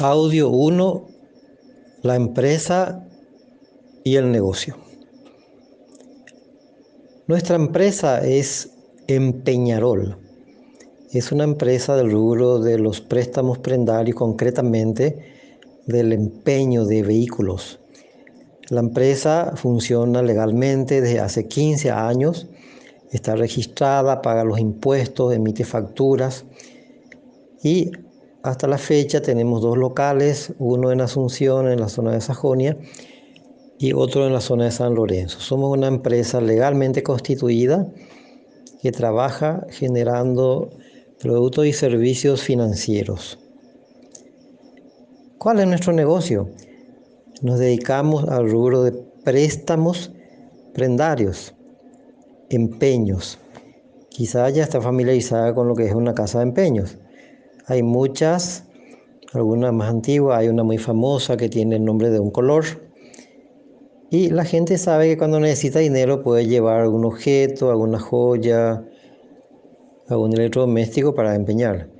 Audio 1, la empresa y el negocio. Nuestra empresa es Empeñarol. Es una empresa del rubro de los préstamos prendarios, concretamente del empeño de vehículos. La empresa funciona legalmente desde hace 15 años, está registrada, paga los impuestos, emite facturas y hasta la fecha tenemos dos locales, uno en Asunción, en la zona de Sajonia, y otro en la zona de San Lorenzo. Somos una empresa legalmente constituida que trabaja generando productos y servicios financieros. ¿Cuál es nuestro negocio? Nos dedicamos al rubro de préstamos prendarios, empeños. Quizá ya está familiarizada con lo que es una casa de empeños. Hay muchas, algunas más antiguas, hay una muy famosa que tiene el nombre de un color. Y la gente sabe que cuando necesita dinero puede llevar algún objeto, alguna joya, algún electrodoméstico para empeñar.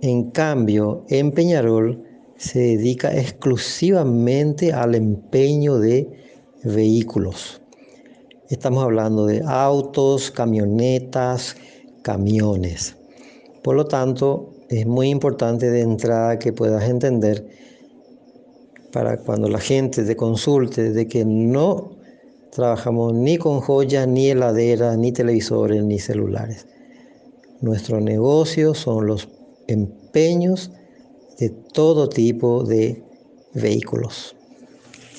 En cambio, en Peñarol se dedica exclusivamente al empeño de vehículos. Estamos hablando de autos, camionetas, camiones. Por lo tanto, es muy importante de entrada que puedas entender para cuando la gente te consulte de que no trabajamos ni con joyas, ni heladeras, ni televisores, ni celulares. Nuestro negocio son los empeños de todo tipo de vehículos.